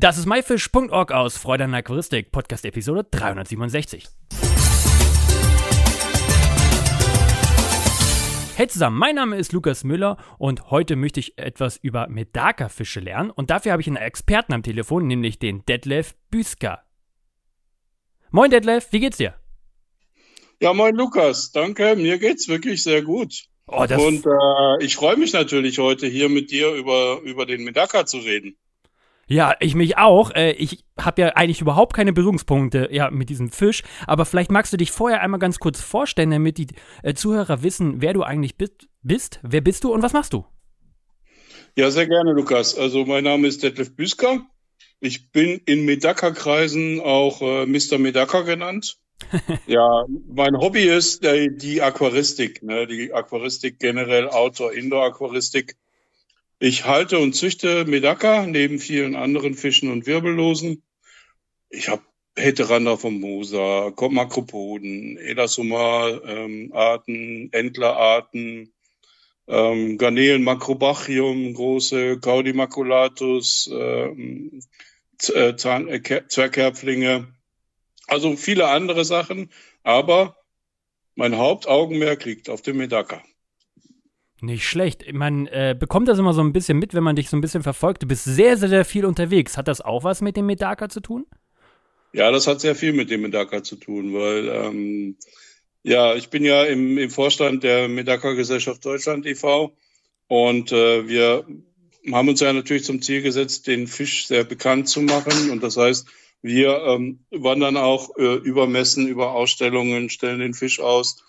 Das ist myfish.org aus Freude an Aquaristik, Podcast Episode 367. Hey zusammen, mein Name ist Lukas Müller und heute möchte ich etwas über Medaka-Fische lernen und dafür habe ich einen Experten am Telefon, nämlich den Detlef Büsker. Moin Detlef, wie geht's dir? Ja, moin Lukas, danke, mir geht's wirklich sehr gut. Oh, und äh, ich freue mich natürlich heute hier mit dir über, über den Medaka zu reden. Ja, ich mich auch. Äh, ich habe ja eigentlich überhaupt keine Berührungspunkte ja, mit diesem Fisch. Aber vielleicht magst du dich vorher einmal ganz kurz vorstellen, damit die äh, Zuhörer wissen, wer du eigentlich bist. Wer bist du und was machst du? Ja, sehr gerne, Lukas. Also mein Name ist Detlef Büsker. Ich bin in Medaka-Kreisen auch äh, Mr. Medaka genannt. ja, mein Hobby ist äh, die Aquaristik, ne? die Aquaristik generell, Outdoor-Indoor-Aquaristik. Ich halte und züchte Medaka neben vielen anderen Fischen und Wirbellosen. Ich habe Heteranda vom Mosa, Makropoden, Elasoma-Arten, ähm, Entlerarten, ähm, Garnelen Macrobachium, große Caudimaculatus, ähm, äh, äh, Zwergkerpflinge, also viele andere Sachen, aber mein Hauptaugenmerk liegt auf dem Medaka. Nicht schlecht. Man äh, bekommt das immer so ein bisschen mit, wenn man dich so ein bisschen verfolgt. Du bist sehr, sehr, sehr viel unterwegs. Hat das auch was mit dem Medaka zu tun? Ja, das hat sehr viel mit dem Medaka zu tun, weil ähm, ja, ich bin ja im, im Vorstand der Medaka Gesellschaft Deutschland e.V. und äh, wir haben uns ja natürlich zum Ziel gesetzt, den Fisch sehr bekannt zu machen. Und das heißt, wir ähm, wandern auch äh, über Messen, über Ausstellungen, stellen den Fisch aus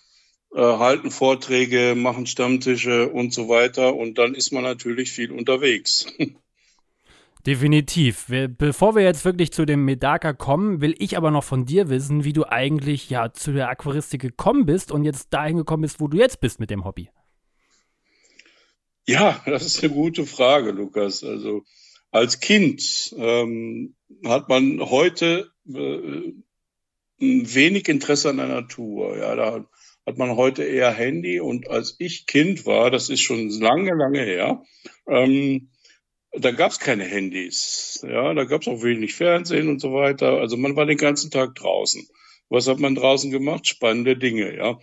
äh, halten Vorträge, machen Stammtische und so weiter. Und dann ist man natürlich viel unterwegs. Definitiv. Bevor wir jetzt wirklich zu dem Medaka kommen, will ich aber noch von dir wissen, wie du eigentlich ja zu der Aquaristik gekommen bist und jetzt dahin gekommen bist, wo du jetzt bist mit dem Hobby. Ja, das ist eine gute Frage, Lukas. Also als Kind ähm, hat man heute äh, wenig Interesse an der Natur. Ja, da hat man heute eher Handy. Und als ich Kind war, das ist schon lange, lange her, ähm, da gab es keine Handys. Ja, da gab es auch wenig Fernsehen und so weiter. Also man war den ganzen Tag draußen. Was hat man draußen gemacht? Spannende Dinge, ja.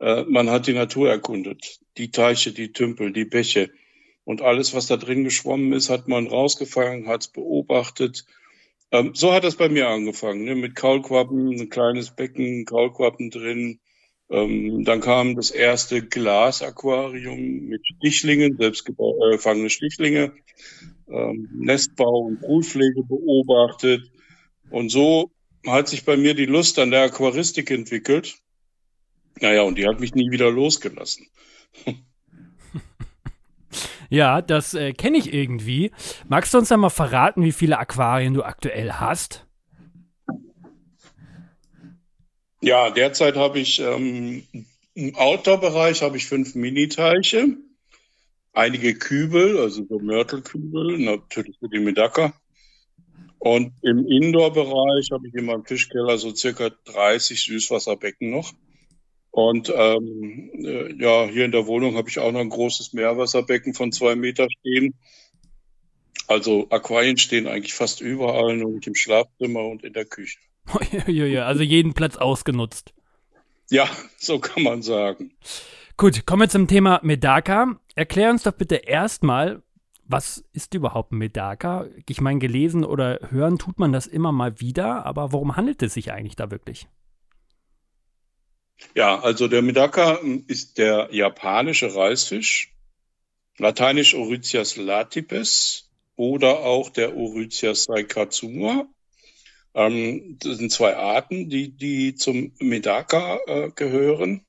Äh, man hat die Natur erkundet. Die Teiche, die Tümpel, die Bäche. Und alles, was da drin geschwommen ist, hat man rausgefangen, hat es beobachtet. Ähm, so hat das bei mir angefangen, ne? mit Kaulquappen, ein kleines Becken, Kaulquappen drin, ähm, dann kam das erste Glasaquarium mit Stichlingen, selbstgefangene äh, Stichlinge, ähm, Nestbau und Brutpflege beobachtet. Und so hat sich bei mir die Lust an der Aquaristik entwickelt. Naja, und die hat mich nie wieder losgelassen. Ja, das äh, kenne ich irgendwie. Magst du uns da mal verraten, wie viele Aquarien du aktuell hast? Ja, derzeit habe ich ähm, im Outdoor-Bereich habe ich fünf Mini-Teiche, einige Kübel, also so Mörtelkübel, natürlich für die Medaka. Und im Indoor-Bereich habe ich in meinem Fischkeller so circa 30 Süßwasserbecken noch. Und ähm, äh, ja, hier in der Wohnung habe ich auch noch ein großes Meerwasserbecken von zwei Meter stehen. Also Aquarien stehen eigentlich fast überall, nur nicht im Schlafzimmer und in der Küche. Also jeden Platz ausgenutzt. Ja, so kann man sagen. Gut, kommen wir zum Thema Medaka. Erklär uns doch bitte erstmal, was ist überhaupt Medaka? Ich meine, gelesen oder hören tut man das immer mal wieder, aber worum handelt es sich eigentlich da wirklich? Ja, also der Medaka ist der japanische Reisfisch, lateinisch Oryzias latipes oder auch der Oryzias saikatsuma. Ähm, das sind zwei Arten, die, die zum Medaka äh, gehören.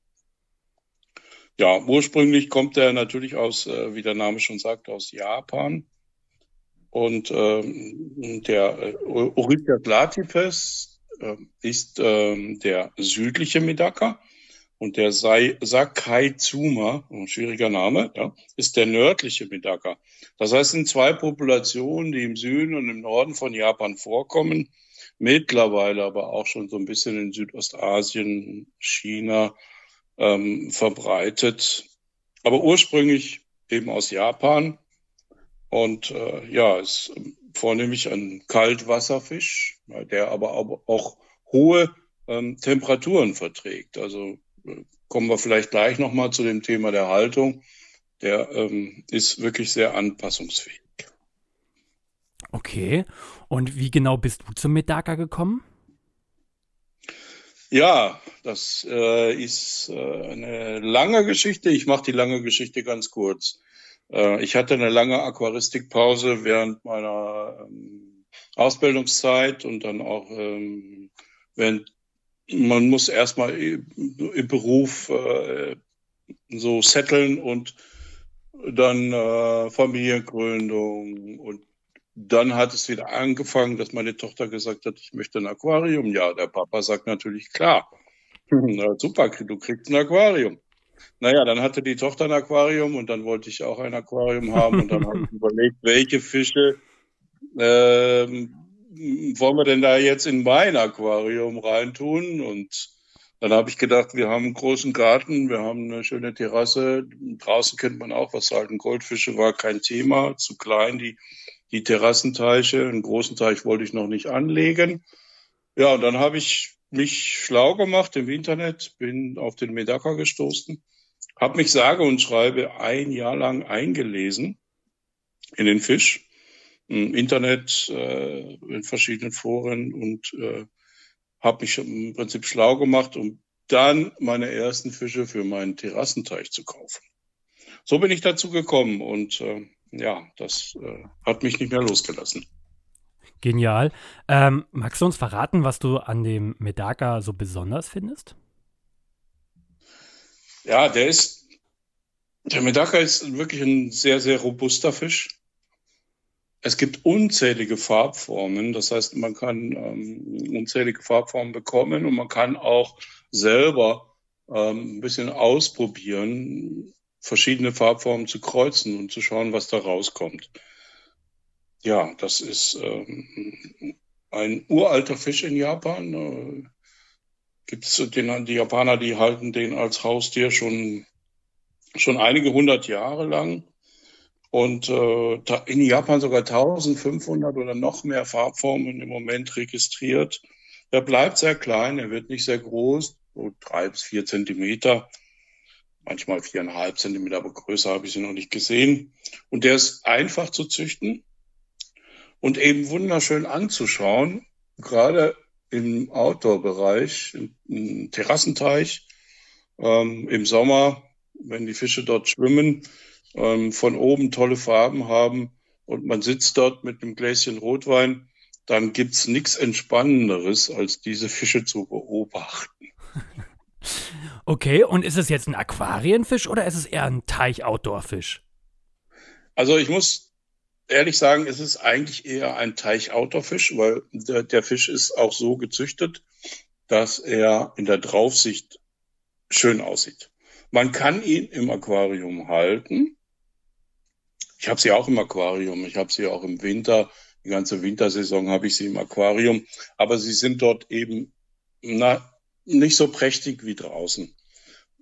Ja, ursprünglich kommt er natürlich aus, äh, wie der Name schon sagt, aus Japan. Und ähm, der äh, Oryctia platypes äh, ist äh, der südliche Medaka. Und der Sai, Sakaitsuma, ein schwieriger Name, ja, ist der nördliche Medaka. Das heißt, es sind zwei Populationen, die im Süden und im Norden von Japan vorkommen mittlerweile aber auch schon so ein bisschen in Südostasien, China ähm, verbreitet. Aber ursprünglich eben aus Japan. Und äh, ja, es vornehmlich ein Kaltwasserfisch, der aber auch hohe ähm, Temperaturen verträgt. Also äh, kommen wir vielleicht gleich nochmal zu dem Thema der Haltung. Der ähm, ist wirklich sehr anpassungsfähig. Okay. Und wie genau bist du zum Medaka gekommen? Ja, das äh, ist äh, eine lange Geschichte. Ich mache die lange Geschichte ganz kurz. Äh, ich hatte eine lange Aquaristikpause während meiner ähm, Ausbildungszeit und dann auch ähm, während man muss erstmal im Beruf äh, so setteln und dann äh, Familiengründung und dann hat es wieder angefangen, dass meine Tochter gesagt hat, ich möchte ein Aquarium. Ja, der Papa sagt natürlich klar. Na, super, du kriegst ein Aquarium. Naja, dann hatte die Tochter ein Aquarium und dann wollte ich auch ein Aquarium haben und dann habe ich überlegt, welche Fische ähm, wollen wir denn da jetzt in mein Aquarium reintun? Und dann habe ich gedacht, wir haben einen großen Garten, wir haben eine schöne Terrasse. Draußen kennt man auch was sagen. Goldfische war kein Thema, zu klein, die die Terrassenteiche. Einen großen Teich wollte ich noch nicht anlegen. Ja, und dann habe ich mich schlau gemacht im Internet, bin auf den Medaka gestoßen, habe mich sage und schreibe ein Jahr lang eingelesen in den Fisch, im Internet, äh, in verschiedenen Foren und äh, habe mich im Prinzip schlau gemacht, um dann meine ersten Fische für meinen Terrassenteich zu kaufen. So bin ich dazu gekommen und äh, ja, das äh, hat mich nicht mehr losgelassen. Genial. Ähm, magst du uns verraten, was du an dem Medaka so besonders findest? Ja, der ist, der Medaka ist wirklich ein sehr, sehr robuster Fisch. Es gibt unzählige Farbformen, das heißt, man kann ähm, unzählige Farbformen bekommen und man kann auch selber ähm, ein bisschen ausprobieren, verschiedene Farbformen zu kreuzen und zu schauen, was da rauskommt. Ja, das ist ähm, ein uralter Fisch in Japan. Äh, Gibt es den, die Japaner, die halten den als Haustier schon, schon einige hundert Jahre lang. Und äh, in Japan sogar 1500 oder noch mehr Farbformen im Moment registriert. Er bleibt sehr klein, er wird nicht sehr groß, so drei bis vier Zentimeter manchmal viereinhalb Zentimeter, aber größer habe ich sie noch nicht gesehen. Und der ist einfach zu züchten und eben wunderschön anzuschauen, gerade im Outdoor-Bereich, im Terrassenteich, ähm, im Sommer, wenn die Fische dort schwimmen, ähm, von oben tolle Farben haben und man sitzt dort mit einem Gläschen Rotwein, dann gibt's nichts Entspannenderes, als diese Fische zu beobachten. Okay, und ist es jetzt ein Aquarienfisch oder ist es eher ein Teich-Outdoor-Fisch? Also ich muss ehrlich sagen, es ist eigentlich eher ein Teich-Outdoor-Fisch, weil der, der Fisch ist auch so gezüchtet, dass er in der Draufsicht schön aussieht. Man kann ihn im Aquarium halten. Ich habe sie auch im Aquarium. Ich habe sie auch im Winter. Die ganze Wintersaison habe ich sie im Aquarium. Aber sie sind dort eben na, nicht so prächtig wie draußen.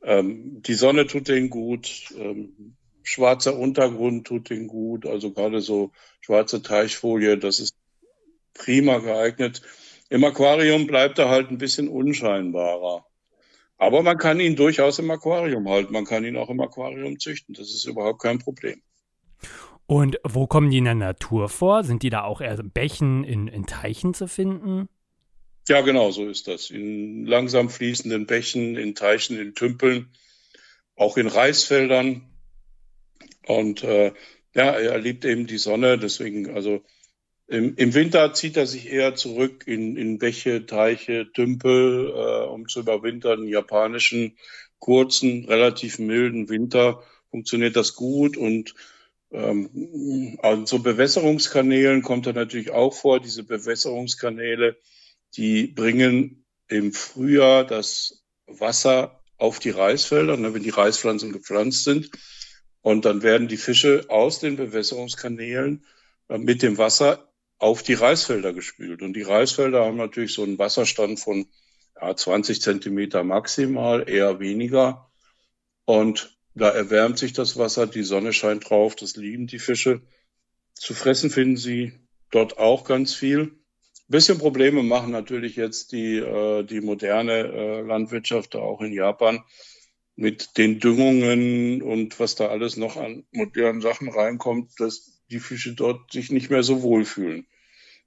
Ähm, die Sonne tut denen gut, ähm, schwarzer Untergrund tut denen gut, also gerade so schwarze Teichfolie, das ist prima geeignet. Im Aquarium bleibt er halt ein bisschen unscheinbarer. Aber man kann ihn durchaus im Aquarium halten. Man kann ihn auch im Aquarium züchten. Das ist überhaupt kein Problem. Und wo kommen die in der Natur vor? Sind die da auch eher Bächen, in, in Teichen zu finden? Ja, genau, so ist das. In langsam fließenden Bächen, in Teichen, in Tümpeln, auch in Reisfeldern. Und äh, ja, er liebt eben die Sonne, deswegen, also im, im Winter zieht er sich eher zurück in, in Bäche, Teiche, Tümpel, äh, um zu überwintern. Im japanischen kurzen, relativ milden Winter funktioniert das gut und ähm, an so Bewässerungskanälen kommt er natürlich auch vor. Diese Bewässerungskanäle die bringen im Frühjahr das Wasser auf die Reisfelder, ne, wenn die Reispflanzen gepflanzt sind. Und dann werden die Fische aus den Bewässerungskanälen äh, mit dem Wasser auf die Reisfelder gespült. Und die Reisfelder haben natürlich so einen Wasserstand von ja, 20 Zentimeter maximal, eher weniger. Und da erwärmt sich das Wasser, die Sonne scheint drauf, das lieben die Fische. Zu fressen finden sie dort auch ganz viel. Bisschen Probleme machen natürlich jetzt die, äh, die moderne äh, Landwirtschaft auch in Japan mit den Düngungen und was da alles noch an modernen Sachen reinkommt, dass die Fische dort sich nicht mehr so wohlfühlen.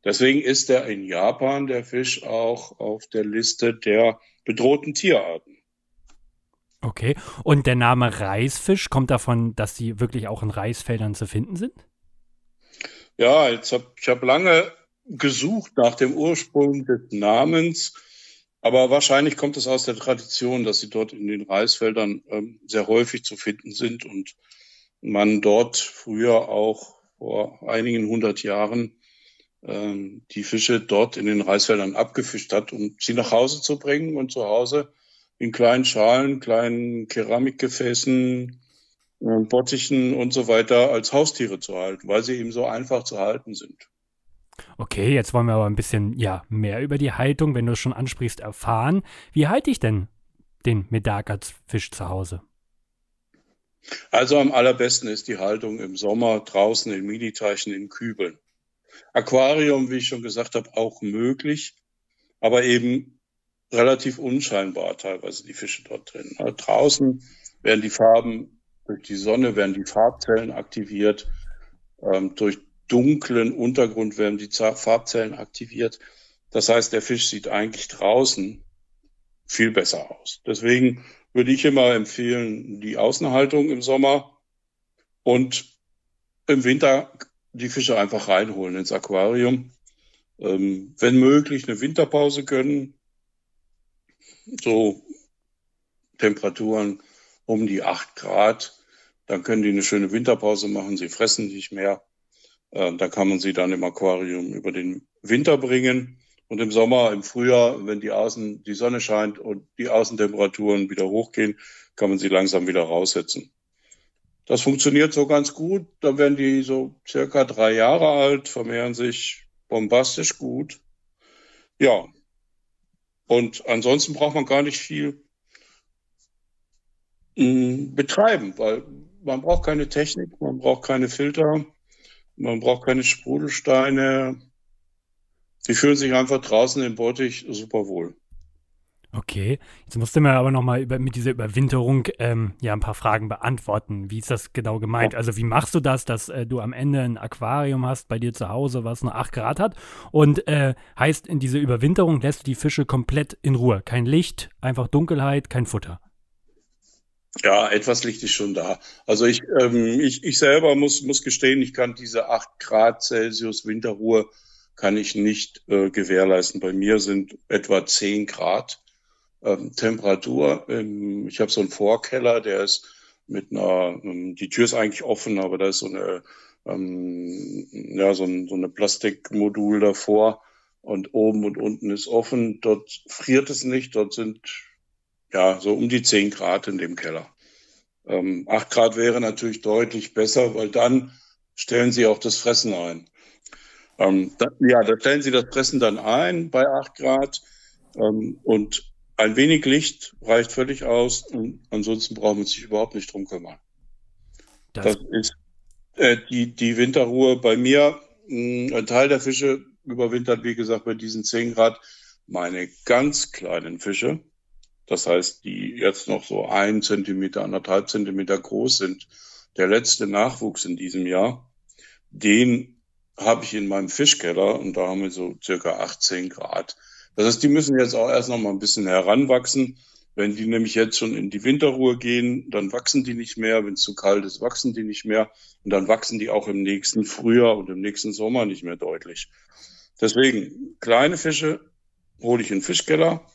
Deswegen ist er in Japan, der Fisch, auch auf der Liste der bedrohten Tierarten. Okay. Und der Name Reisfisch kommt davon, dass sie wirklich auch in Reisfeldern zu finden sind? Ja, jetzt hab, ich habe lange gesucht nach dem Ursprung des Namens, aber wahrscheinlich kommt es aus der Tradition, dass sie dort in den Reisfeldern ähm, sehr häufig zu finden sind und man dort früher auch vor einigen hundert Jahren ähm, die Fische dort in den Reisfeldern abgefischt hat, um sie nach Hause zu bringen und zu Hause in kleinen Schalen, kleinen Keramikgefäßen, äh, Bottichen und so weiter als Haustiere zu halten, weil sie eben so einfach zu halten sind. Okay, jetzt wollen wir aber ein bisschen ja, mehr über die Haltung, wenn du es schon ansprichst, erfahren. Wie halte ich denn den Medaka-Fisch zu Hause? Also am allerbesten ist die Haltung im Sommer draußen in Miniteichen in Kübeln. Aquarium, wie ich schon gesagt habe, auch möglich, aber eben relativ unscheinbar teilweise die Fische dort drin. Also draußen werden die Farben durch die Sonne, werden die Farbzellen aktiviert, ähm, durch dunklen Untergrund werden die Farbzellen aktiviert. Das heißt, der Fisch sieht eigentlich draußen viel besser aus. Deswegen würde ich immer empfehlen, die Außenhaltung im Sommer und im Winter die Fische einfach reinholen ins Aquarium. Ähm, wenn möglich eine Winterpause gönnen. So Temperaturen um die acht Grad. Dann können die eine schöne Winterpause machen. Sie fressen nicht mehr. Äh, da kann man sie dann im Aquarium über den Winter bringen. Und im Sommer, im Frühjahr, wenn die Außen, die Sonne scheint und die Außentemperaturen wieder hochgehen, kann man sie langsam wieder raussetzen. Das funktioniert so ganz gut. Da werden die so circa drei Jahre alt, vermehren sich bombastisch gut. Ja. Und ansonsten braucht man gar nicht viel mm, betreiben, weil man braucht keine Technik, man braucht keine Filter, man braucht keine Sprudelsteine. Die fühlen sich einfach draußen im Bottich super wohl. Okay, jetzt musst du mir aber nochmal über, mit dieser Überwinterung ähm, ja ein paar Fragen beantworten. Wie ist das genau gemeint? Also wie machst du das, dass äh, du am Ende ein Aquarium hast bei dir zu Hause, was nur 8 Grad hat? Und äh, heißt, in dieser Überwinterung lässt du die Fische komplett in Ruhe. Kein Licht, einfach Dunkelheit, kein Futter. Ja, etwas Licht ist schon da. Also ich, ähm, ich, ich selber muss, muss gestehen, ich kann diese 8 Grad Celsius Winterruhe kann ich nicht äh, gewährleisten. Bei mir sind etwa 10 Grad ähm, Temperatur. Ähm, ich habe so einen Vorkeller, der ist mit einer, ähm, die Tür ist eigentlich offen, aber da ist so eine, ähm, ja, so, ein, so eine Plastikmodul davor und oben und unten ist offen. Dort friert es nicht, dort sind ja so um die 10 Grad in dem Keller. Ähm, 8 Grad wäre natürlich deutlich besser, weil dann stellen Sie auch das Fressen ein. Ähm, da, ja, da stellen Sie das Fressen dann ein bei 8 Grad ähm, und ein wenig Licht reicht völlig aus und ansonsten braucht man sich überhaupt nicht drum kümmern. Das, das ist äh, die, die Winterruhe bei mir. Mh, hm, ein Teil der Fische überwintert, wie gesagt, bei diesen 10 Grad. Meine ganz kleinen Fische, das heißt, die jetzt noch so ein Zentimeter, anderthalb Zentimeter groß sind, der letzte Nachwuchs in diesem Jahr, den habe ich in meinem Fischkeller und da haben wir so circa 18 Grad. Das heißt, die müssen jetzt auch erst noch mal ein bisschen heranwachsen. Wenn die nämlich jetzt schon in die Winterruhe gehen, dann wachsen die nicht mehr. Wenn es zu kalt ist, wachsen die nicht mehr. Und dann wachsen die auch im nächsten Frühjahr und im nächsten Sommer nicht mehr deutlich. Deswegen, kleine Fische hole ich in den Fischkeller.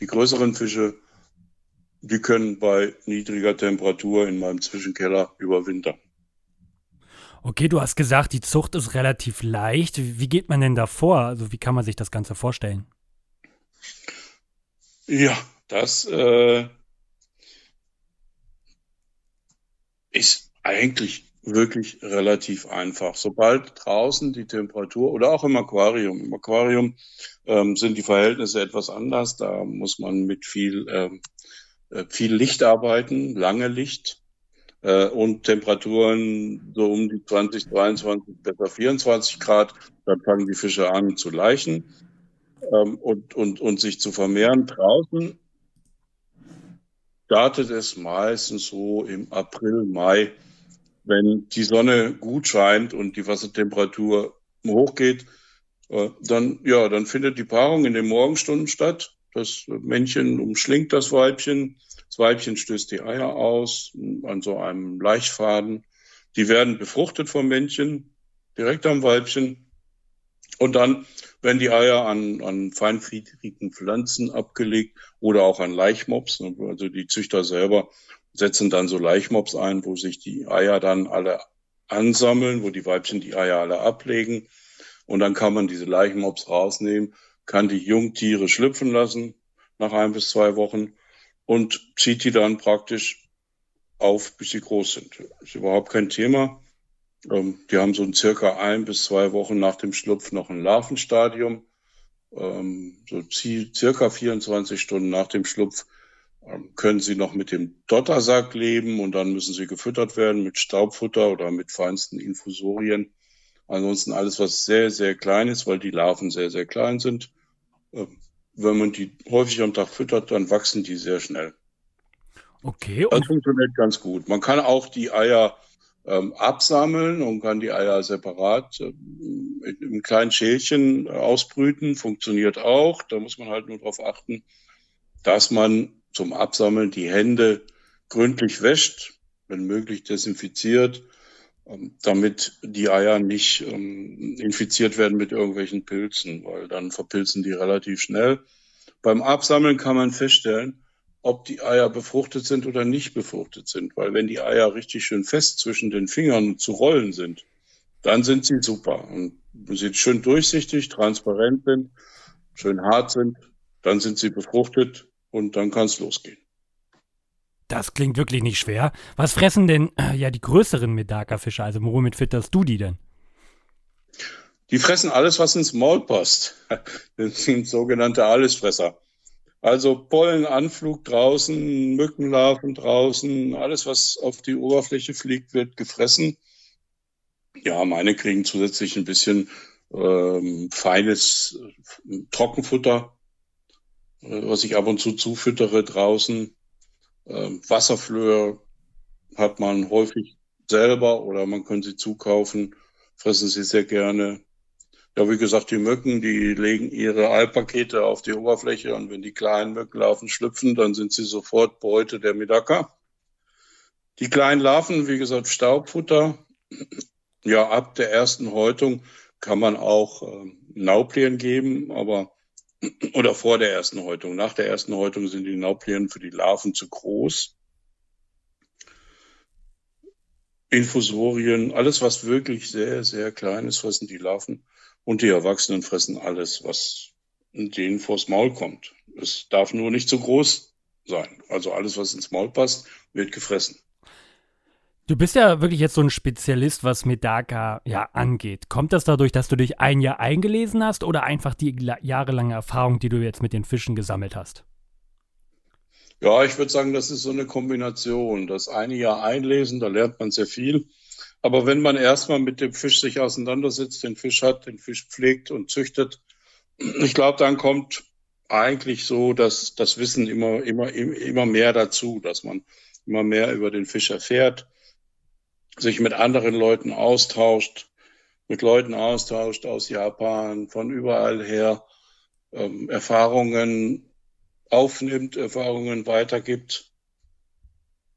Die größeren Fische, die können bei niedriger Temperatur in meinem Zwischenkeller überwintern. Okay, du hast gesagt, die Zucht ist relativ leicht. Wie geht man denn da vor? Also wie kann man sich das Ganze vorstellen? Ja, das äh, ist eigentlich wirklich relativ einfach. Sobald draußen die Temperatur oder auch im Aquarium, im Aquarium ähm, sind die Verhältnisse etwas anders. Da muss man mit viel, ähm, äh, viel Licht arbeiten, lange Licht. äh, und Temperaturen so um die 20, 23, besser 24 Grad, dann fangen die Fische an zu leichen ähm, und, und, und sich zu vermehren. Draußen startet es meistens so im April, Mai, wenn die Sonne gut scheint und die Wassertemperatur hochgeht, äh, dann, ja, dann findet die Paarung in den Morgenstunden statt. Das Männchen umschlingt das Weibchen. Das Weibchen stößt die Eier aus an so einem Leichtfaden. Die werden befruchtet vom Männchen direkt am Weibchen. Und dann werden die Eier an, an feinfriedigen Pflanzen abgelegt oder auch an Laichmops. Also die Züchter selber setzen dann so Laichmops ein, wo sich die Eier dann alle ansammeln, wo die Weibchen die Eier alle ablegen. Und dann kann man diese Laichmops rausnehmen kann die Jungtiere schlüpfen lassen nach ein bis zwei Wochen und zieht die dann praktisch auf, bis sie groß sind. Ist überhaupt kein Thema. Ähm, die haben so ein circa ein bis zwei Wochen nach dem Schlupf noch ein Larvenstadium. Ähm, so circa 24 Stunden nach dem Schlupf können sie noch mit dem Dottersack leben und dann müssen sie gefüttert werden mit Staubfutter oder mit feinsten Infusorien. Ansonsten alles, was sehr, sehr klein ist, weil die Larven sehr, sehr klein sind. Ähm, wenn man die häufig am Tag füttert, dann wachsen die sehr schnell. Okay. Das funktioniert ganz gut. Man kann auch die Eier ähm, absammeln und kann die Eier separat ähm, in kleinen Schälchen ausbrüten. Funktioniert auch. Da muss man halt nur darauf achten, dass man zum Absammeln die Hände gründlich wäscht, wenn möglich desinfiziert ähm, damit die Eier nicht ähm, infiziert werden mit irgendwelchen Pilzen, weil dann verpilzen die relativ schnell. Beim Absammeln kann man feststellen, ob die Eier befruchtet sind oder nicht befruchtet sind, weil wenn die Eier richtig schön fest zwischen den Fingern zu rollen sind, dann sind sie super. Und sie schön durchsichtig, transparent sind, schön hart sind, dann sind sie befruchtet und dann kann es losgehen. Das klingt wirklich nicht schwer. Was fressen denn äh, ja die größeren Medaka-Fische? Also womit fütterst du die denn? Die fressen alles, was ins Maul passt. Das sind sogenannte Allesfresser. Also Pollenanflug draußen, Mückenlarven draußen, alles, was auf die Oberfläche fliegt, wird gefressen. Ja, meine kriegen zusätzlich ein bisschen ähm, feines äh, Trockenfutter, was ich ab und zu zufüttere draußen. Ähm, Wasserflöhe hat man häufig selber oder man kann sie zukaufen, fressen sie sehr gerne. Ja, wie gesagt, die Mücken, die legen ihre Eipakete auf die Oberfläche und wenn die kleinen Mückenlarven schlüpfen, dann sind sie sofort Beute der Medaka. Die kleinen Larven, wie gesagt, Staubfutter. Ja, ab der ersten Häutung kann man auch äh, Nauplien geben, aber oder vor der ersten Häutung. Nach der ersten Häutung sind die Nauplien für die Larven zu groß. Infusorien, alles, was wirklich sehr, sehr klein ist, fressen die Larven. Und die Erwachsenen fressen alles, was denen vors Maul kommt. Es darf nur nicht zu groß sein. Also alles, was ins Maul passt, wird gefressen. Du bist ja wirklich jetzt so ein Spezialist, was Medaka ja angeht. Kommt das dadurch, dass du dich ein Jahr eingelesen hast oder einfach die jahrelange Erfahrung, die du jetzt mit den Fischen gesammelt hast? Ja, ich würde sagen, das ist so eine Kombination. Das eine Jahr einlesen, da lernt man sehr viel. Aber wenn man erstmal mit dem Fisch sich auseinandersetzt, den Fisch hat, den Fisch pflegt und züchtet, ich glaube, dann kommt eigentlich so dass das Wissen immer, immer, immer mehr dazu, dass man immer mehr über den Fisch erfährt sich mit anderen Leuten austauscht, mit Leuten austauscht aus Japan, von überall her, ähm, Erfahrungen aufnimmt, Erfahrungen weitergibt.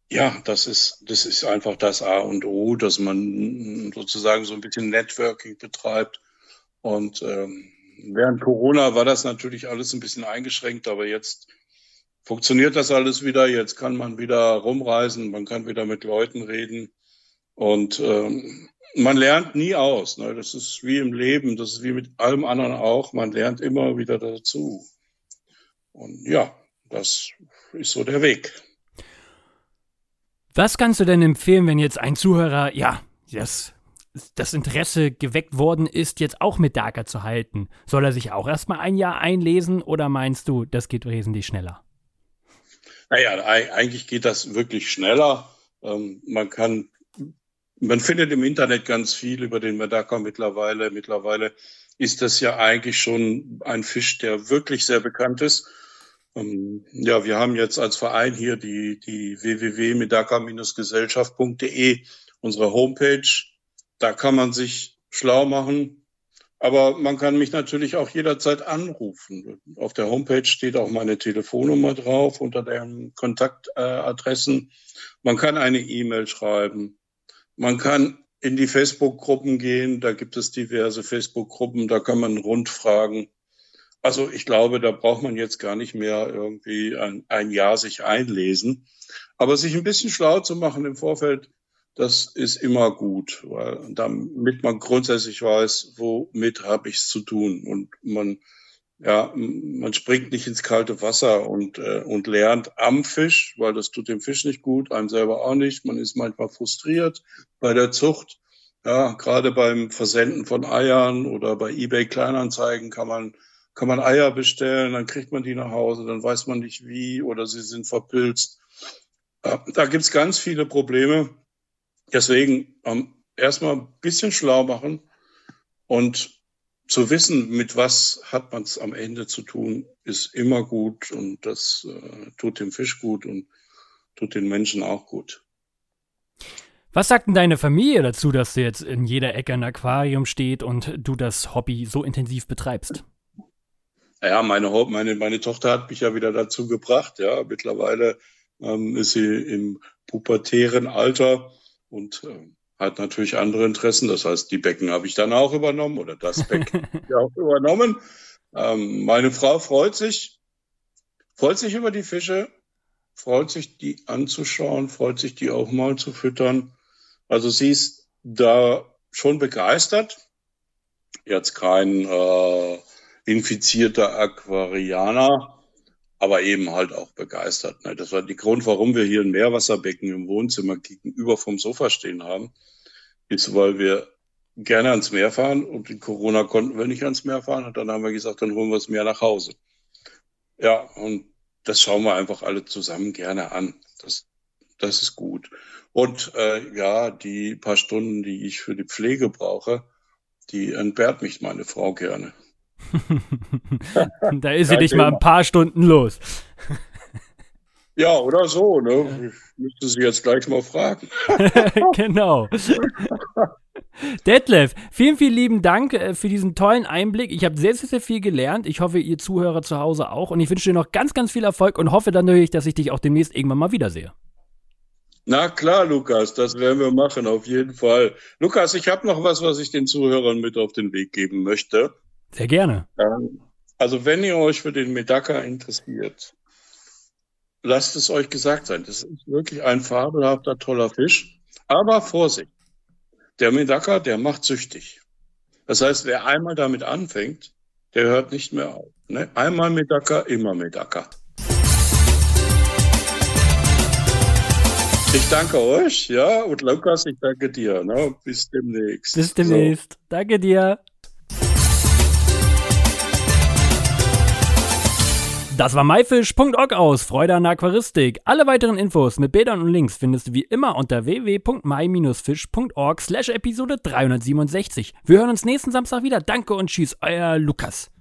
Ja, das ist, das ist einfach das A und O, dass man sozusagen so ein bisschen Networking betreibt. Und ähm, während Corona war das natürlich alles ein bisschen eingeschränkt, aber jetzt funktioniert das alles wieder. Jetzt kann man wieder rumreisen, man kann wieder mit Leuten reden. Und ähm, man lernt nie aus. Ne? Das ist wie im Leben, das ist wie mit allem anderen auch. Man lernt immer wieder dazu. Und ja, das ist so der Weg. Was kannst du denn empfehlen, wenn jetzt ein Zuhörer, ja, das, das Interesse geweckt worden ist, jetzt auch mit Darker zu halten? Soll er sich auch erstmal ein Jahr einlesen oder meinst du, das geht wesentlich schneller? Naja, eigentlich geht das wirklich schneller Ähm, man kann, man findet im Internet ganz viel über den Medaka mittlerweile. Mittlerweile ist das ja eigentlich schon ein Fisch, der wirklich sehr bekannt ist. Ähm, ja, wir haben jetzt als Verein hier die, die www.medaka-gesellschaft.de, unsere Homepage. Da kann man sich schlau machen, aber man kann mich natürlich auch jederzeit anrufen. Auf der Homepage steht auch meine Telefonnummer drauf unter den Kontaktadressen. man kann eine E-Mail schreiben. Man kann in die Facebook-Gruppen gehen. Da gibt es diverse Facebook-Gruppen. Da kann man rundfragen. Also ich glaube, da braucht man jetzt gar nicht mehr irgendwie ein, ein Jahr sich einlesen. Aber sich ein bisschen schlau zu machen im Vorfeld, das ist immer gut, weil damit man grundsätzlich weiß, womit habe ich es zu tun und man ja, man springt nicht ins kalte Wasser und, äh, und lernt am Fisch, weil das tut dem Fisch nicht gut, einem selber auch nicht. Man ist manchmal frustriert bei der Zucht. Ja, gerade beim Versenden von Eiern oder bei eBay Kleinanzeigen kann man, kann man Eier bestellen, dann kriegt man die nach Hause, dann weiß man nicht wie oder sie sind verpilzt. Da gibt's ganz viele Probleme. Deswegen ähm, erstmal ein bisschen schlau machen und zu wissen, mit was hat man es am Ende zu tun, ist immer gut und das äh, tut dem Fisch gut und tut den Menschen auch gut. Was sagt denn deine Familie dazu, dass du jetzt in jeder Ecke ein Aquarium steht und du das Hobby so intensiv betreibst? Ja, meine, meine, meine Tochter hat mich ja wieder dazu gebracht. Ja, mittlerweile ähm, ist sie im pubertären Alter und äh, hat natürlich andere Interessen. Das heißt, die Becken habe ich dann auch übernommen oder das Becken ja auch übernommen. Ähm, meine Frau freut sich, freut sich über die Fische, freut sich, die anzuschauen, freut sich, die auch mal zu füttern. Also sie ist da schon begeistert. Jetzt kein äh, infizierter Aquarianer, aber eben halt auch begeistert. Ne? Das war die Grund, warum wir hier ein Meerwasserbecken im Wohnzimmer gegenüber vom Sofa stehen haben, ist, weil wir gerne ans Meer fahren und in Corona konnten wir nicht ans Meer fahren und dann haben wir gesagt, dann holen wir das Meer nach Hause. Ja, und das schauen wir einfach alle zusammen gerne an. Das, das ist gut. Und äh, ja, die paar Stunden, die ich für die Pflege brauche, die entbehrt mich meine Frau gerne. da ist sie dich mal ein paar Stunden los. Ja, oder so, ne? Ich müsste sie jetzt gleich mal fragen. genau. Detlef, vielen, vielen lieben Dank äh, für diesen tollen Einblick. Ich habe sehr, sehr, sehr viel gelernt. Ich hoffe, ihr Zuhörer zu Hause auch. Und ich wünsche dir noch ganz, ganz viel Erfolg und hoffe dann natürlich, dass ich dich auch demnächst irgendwann mal wiedersehe. Na klar, Lukas, das werden wir machen, auf jeden Fall. Lukas, ich habe noch was, was ich den Zuhörern mit auf den Weg geben möchte. Sehr gerne. Also wenn ihr euch für den Medaka interessiert, lasst es euch gesagt sein. Das ist wirklich ein fabelhafter, toller Fisch. Aber Vorsicht. Der Medaka, der macht süchtig. Das heißt, wer einmal damit anfängt, der hört nicht mehr auf. Ne? Einmal Medaka, immer Medaka. Ich danke euch, ja, und Lukas, ich danke dir. Ne? Bis demnächst. Bis demnächst. So. Danke dir. Das war myfish.org aus Freude an Aquaristik. Alle weiteren Infos mit Bildern und Links findest du wie immer unter www.my-fish.org slash Episode 367. Wir hören uns nächsten Samstag wieder. Danke und tschüss, euer Lukas.